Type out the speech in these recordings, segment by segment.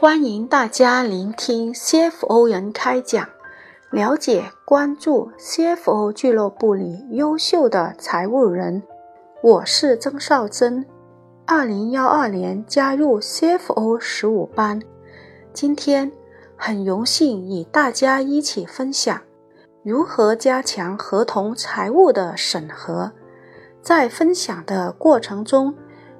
欢迎大家聆听 CFO 人开讲，了解关注 CFO 俱乐部里优秀的财务人。我是曾少珍，二零幺二年加入 CFO 十五班。今天很荣幸与大家一起分享如何加强合同财务的审核。在分享的过程中，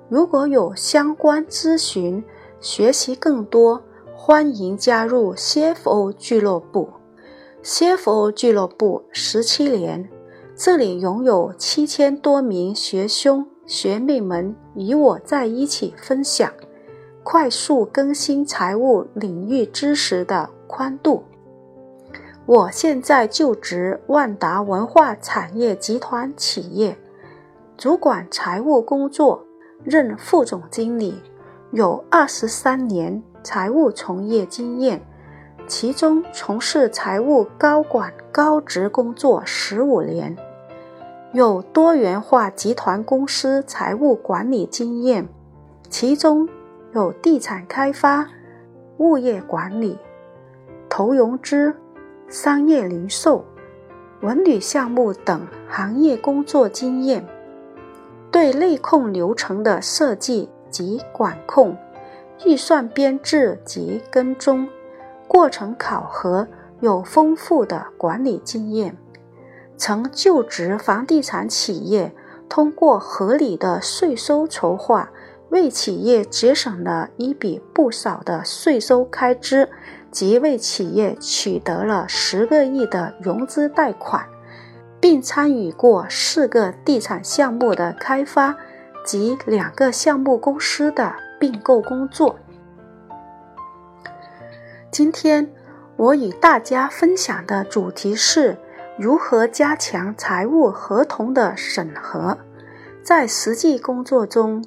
如果有相关咨询，学习更多，欢迎加入 CFO 俱乐部。CFO 俱乐部十七年，这里拥有七千多名学兄学妹们与我在一起分享，快速更新财务领域知识的宽度。我现在就职万达文化产业集团企业，主管财务工作，任副总经理。有二十三年财务从业经验，其中从事财务高管高职工作十五年，有多元化集团公司财务管理经验，其中有地产开发、物业管理、投融资、商业零售、文旅项目等行业工作经验，对内控流程的设计。及管控、预算编制及跟踪、过程考核有丰富的管理经验，曾就职房地产企业，通过合理的税收筹划，为企业节省了一笔不少的税收开支，及为企业取得了十个亿的融资贷款，并参与过四个地产项目的开发。及两个项目公司的并购工作。今天我与大家分享的主题是如何加强财务合同的审核。在实际工作中，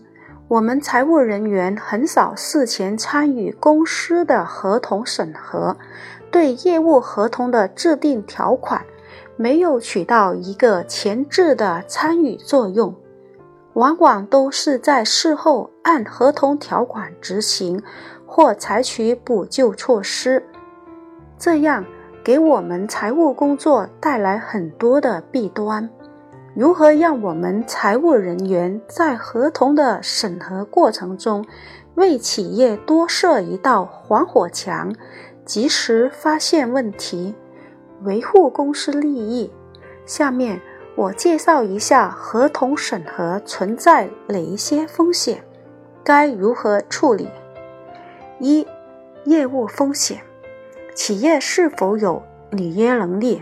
我们财务人员很少事前参与公司的合同审核，对业务合同的制定条款没有起到一个前置的参与作用。往往都是在事后按合同条款执行，或采取补救措施，这样给我们财务工作带来很多的弊端。如何让我们财务人员在合同的审核过程中，为企业多设一道防火墙，及时发现问题，维护公司利益？下面。我介绍一下合同审核存在哪一些风险，该如何处理？一、业务风险，企业是否有履约能力，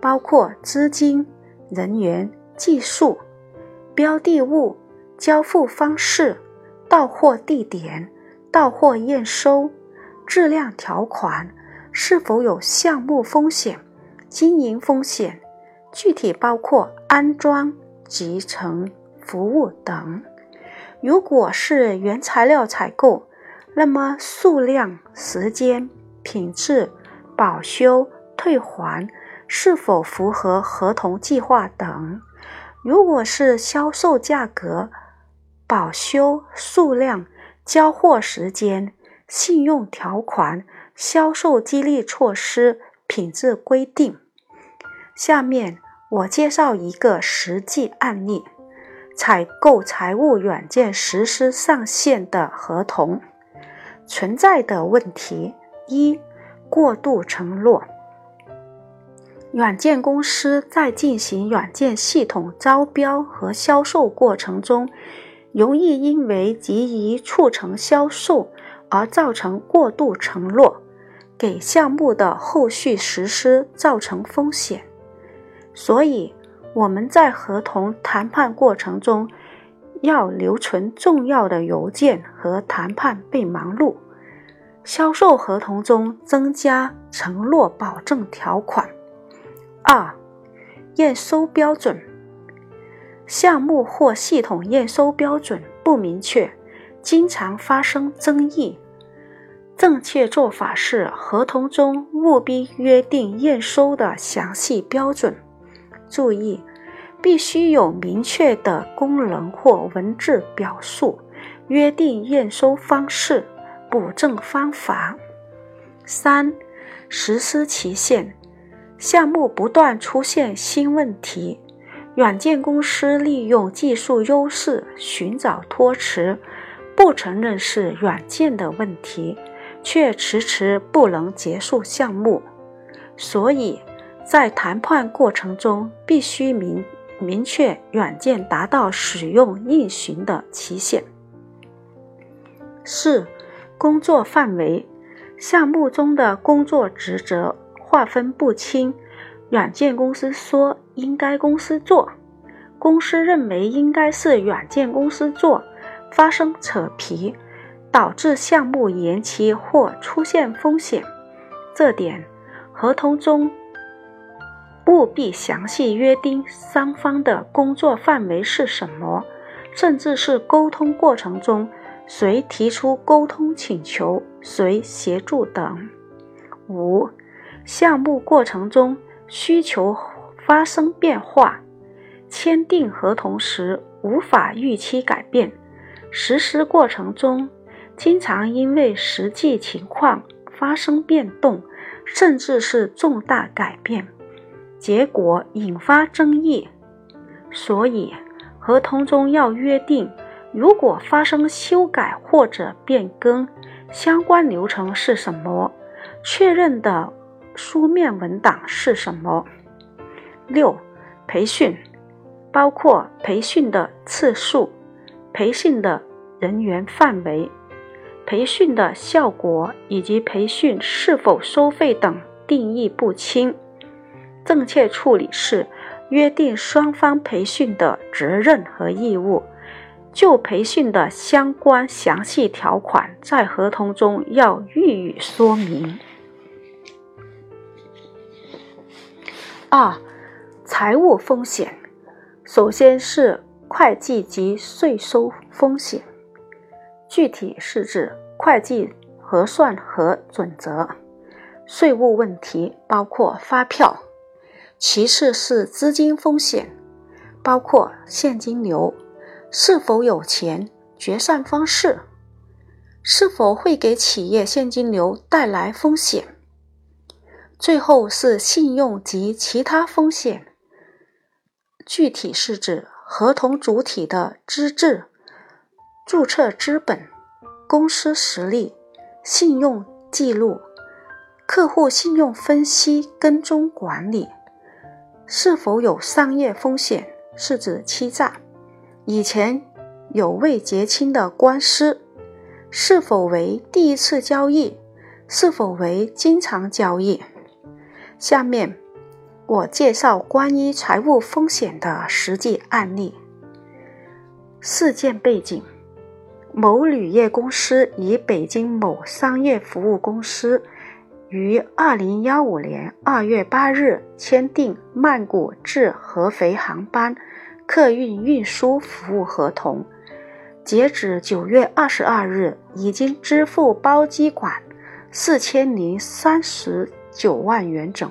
包括资金、人员、技术、标的物、交付方式、到货地点、到货验收、质量条款，是否有项目风险、经营风险？具体包括安装、集成、服务等。如果是原材料采购，那么数量、时间、品质、保修、退还是否符合合同计划等？如果是销售价格、保修、数量、交货时间、信用条款、销售激励措施、品质规定。下面。我介绍一个实际案例：采购财务软件实施上线的合同存在的问题。一、过度承诺。软件公司在进行软件系统招标和销售过程中，容易因为急于促成销售而造成过度承诺，给项目的后续实施造成风险。所以我们在合同谈判过程中要留存重要的邮件和谈判备忘录。销售合同中增加承诺保证条款。二、验收标准，项目或系统验收标准不明确，经常发生争议。正确做法是合同中务必约定验收的详细标准。注意，必须有明确的功能或文字表述，约定验收方式，补正方法。三、实施期限，项目不断出现新问题，软件公司利用技术优势寻找托词，不承认是软件的问题，却迟迟不能结束项目。所以，在谈判过程中必须明明确软件达到使用运行的期限。四、工作范围。项目中的工作职责划分不清，软件公司说应该公司做，公司认为应该是软件公司做，发生扯皮，导致项目延期或出现风险。这点合同中务必详细约定双方的工作范围是什么，甚至是沟通过程中。谁提出沟通请求，谁协助等。五、项目过程中需求发生变化，签订合同时无法预期改变，实施过程中经常因为实际情况发生变动，甚至是重大改变，结果引发争议。所以，合同中要约定。如果发生修改或者变更，相关流程是什么？确认的书面文档是什么？六、培训包括培训的次数、培训的人员范围、培训的效果以及培训是否收费等定义不清。正确处理是约定双方培训的责任和义务。就培训的相关详细条款，在合同中要予以说明。二、财务风险，首先是会计及税收风险，具体是指会计核算和准则；税务问题包括发票；其次是资金风险，包括现金流。是否有钱？决算方式是否会给企业现金流带来风险？最后是信用及其他风险，具体是指合同主体的资质、注册资本、公司实力、信用记录、客户信用分析、跟踪管理，是否有商业风险？是指欺诈。以前有未结清的官司，是否为第一次交易？是否为经常交易？下面我介绍关于财务风险的实际案例。事件背景：某铝业公司与北京某商业服务公司于二零幺五年二月八日签订曼谷至合肥航班。客运运输服务合同，截止九月二十二日，已经支付包机款四千零三十九万元整，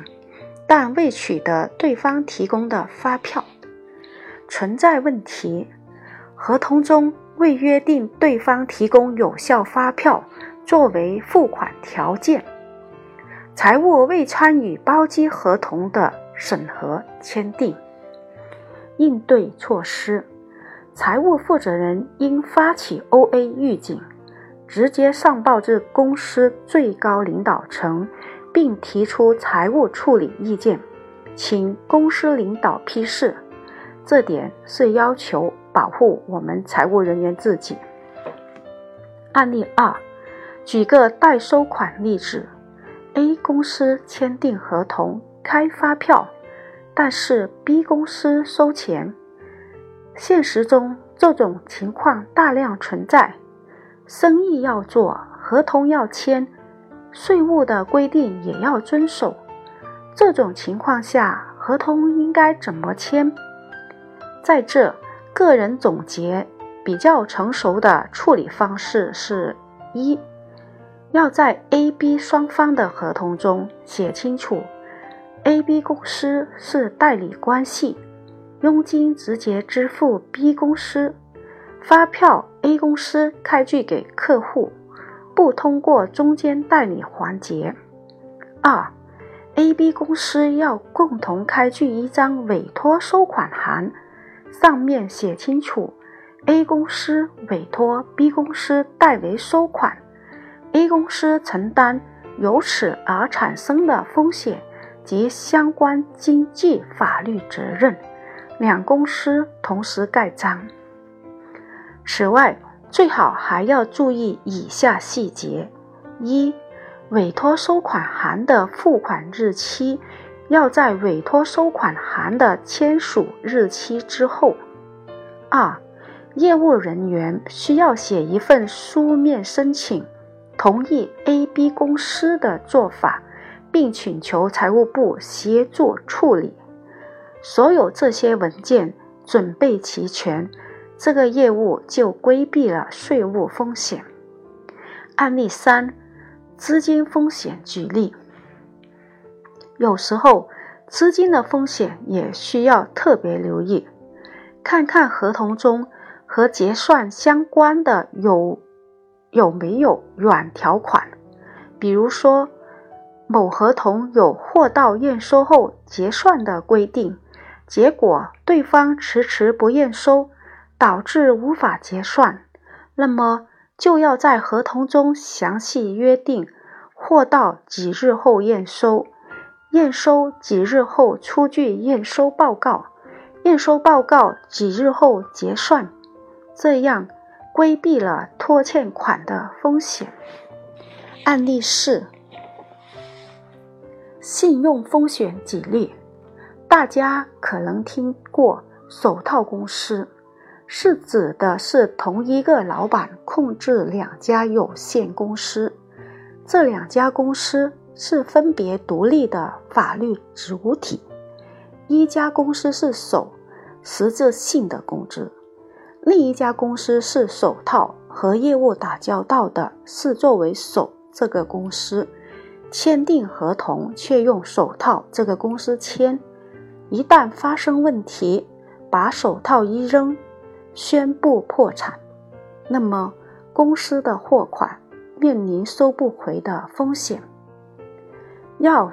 但未取得对方提供的发票，存在问题。合同中未约定对方提供有效发票作为付款条件，财务未参与包机合同的审核签订。应对措施：财务负责人应发起 O.A. 预警，直接上报至公司最高领导层，并提出财务处理意见，请公司领导批示。这点是要求保护我们财务人员自己。案例二，举个代收款例子：A 公司签订合同，开发票。但是 B 公司收钱，现实中这种情况大量存在。生意要做，合同要签，税务的规定也要遵守。这种情况下，合同应该怎么签？在这，个人总结比较成熟的处理方式是：一，要在 A、B 双方的合同中写清楚。A、B 公司是代理关系，佣金直接支付 B 公司，发票 A 公司开具给客户，不通过中间代理环节。二，A、B 公司要共同开具一张委托收款函，上面写清楚 A 公司委托 B 公司代为收款，A 公司承担由此而产生的风险及相关经济法律责任，两公司同时盖章。此外，最好还要注意以下细节：一、委托收款函的付款日期要在委托收款函的签署日期之后；二、业务人员需要写一份书面申请，同意 A、B 公司的做法，并请求财务部协助处理。所有这些文件准备齐全。这个业务就规避了税务风险。案例三：资金风险举例。有时候资金的风险也需要特别留意，看看合同中和结算相关的有有没有软条款。比如说，某合同有货到验收后结算的规定，结果对方迟迟不验收。导致无法结算，那么就要在合同中详细约定货到几日后验收，验收几日后出具验收报告，验收报告几日后结算，这样规避了拖欠款的风险。案例四：信用风险举例，大家可能听过手套公司。是指的是同一个老板控制两家有限公司，这两家公司是分别独立的法律主体。一家公司是手，实质性的公司；另一家公司是手套和业务打交道的，是作为手这个公司签订合同，却用手套这个公司签。一旦发生问题，把手套一扔。宣布破产，那么公司的货款面临收不回的风险。要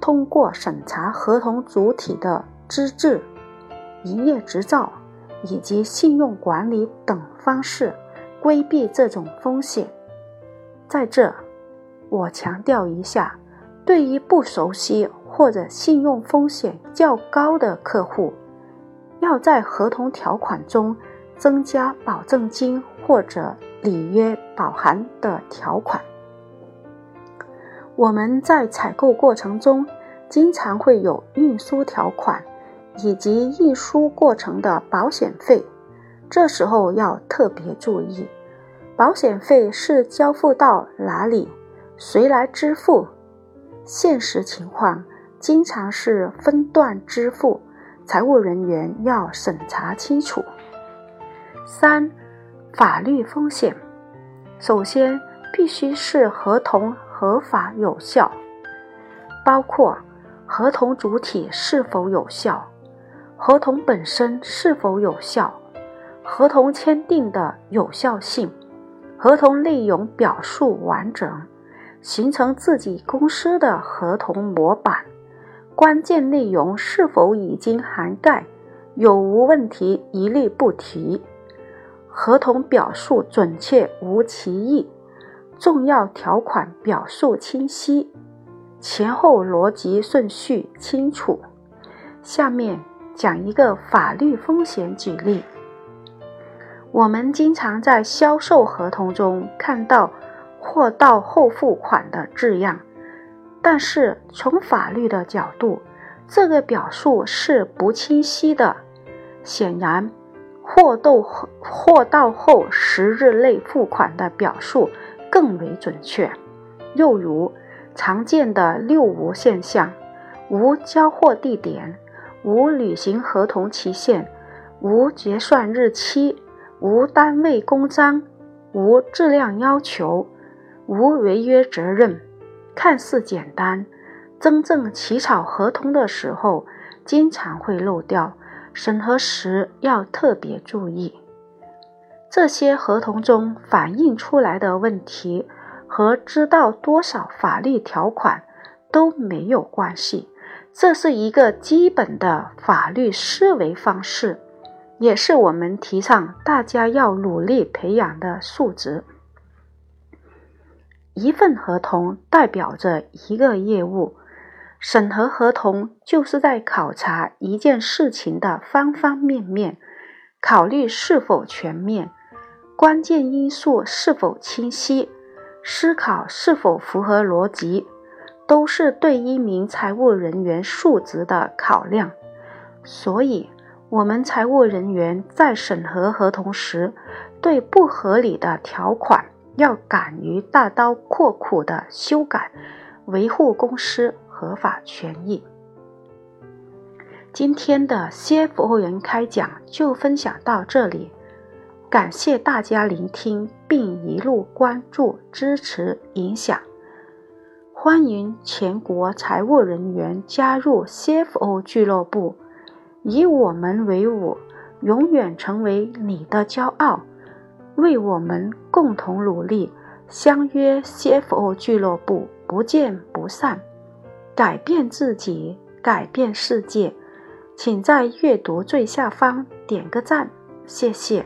通过审查合同主体的资质、营业执照以及信用管理等方式规避这种风险。在这，我强调一下：对于不熟悉或者信用风险较高的客户，要在合同条款中。增加保证金或者履约保函的条款。我们在采购过程中经常会有运输条款以及运输过程的保险费，这时候要特别注意，保险费是交付到哪里，谁来支付？现实情况经常是分段支付，财务人员要审查清楚。三、法律风险。首先，必须是合同合法有效，包括合同主体是否有效，合同本身是否有效，合同签订的有效性，合同内容表述完整，形成自己公司的合同模板，关键内容是否已经涵盖，有无问题一律不提。合同表述准确无歧义，重要条款表述清晰，前后逻辑顺序清楚。下面讲一个法律风险举例。我们经常在销售合同中看到“货到后付款”的字样，但是从法律的角度，这个表述是不清晰的。显然。货到货到后十日内付款的表述更为准确。又如常见的六无现象：无交货地点、无履行合同期限、无结算日期、无单位公章、无质量要求、无违约责任。看似简单，真正起草合同的时候，经常会漏掉。审核时要特别注意，这些合同中反映出来的问题，和知道多少法律条款都没有关系。这是一个基本的法律思维方式，也是我们提倡大家要努力培养的素质。一份合同代表着一个业务，审核合同就是在考察一件事情的方方面面，考虑是否全面，关键因素是否清晰，思考是否符合逻辑。都是对一名财务人员素质的考量，所以，我们财务人员在审核合同时，对不合理的条款要敢于大刀阔斧的修改，维护公司合法权益。今天的 CFO 人开讲就分享到这里，感谢大家聆听并一路关注、支持、影响。欢迎全国财务人员加入 CFO 俱乐部，以我们为伍，永远成为你的骄傲。为我们共同努力，相约 CFO 俱乐部，不见不散。改变自己，改变世界。请在阅读最下方点个赞，谢谢。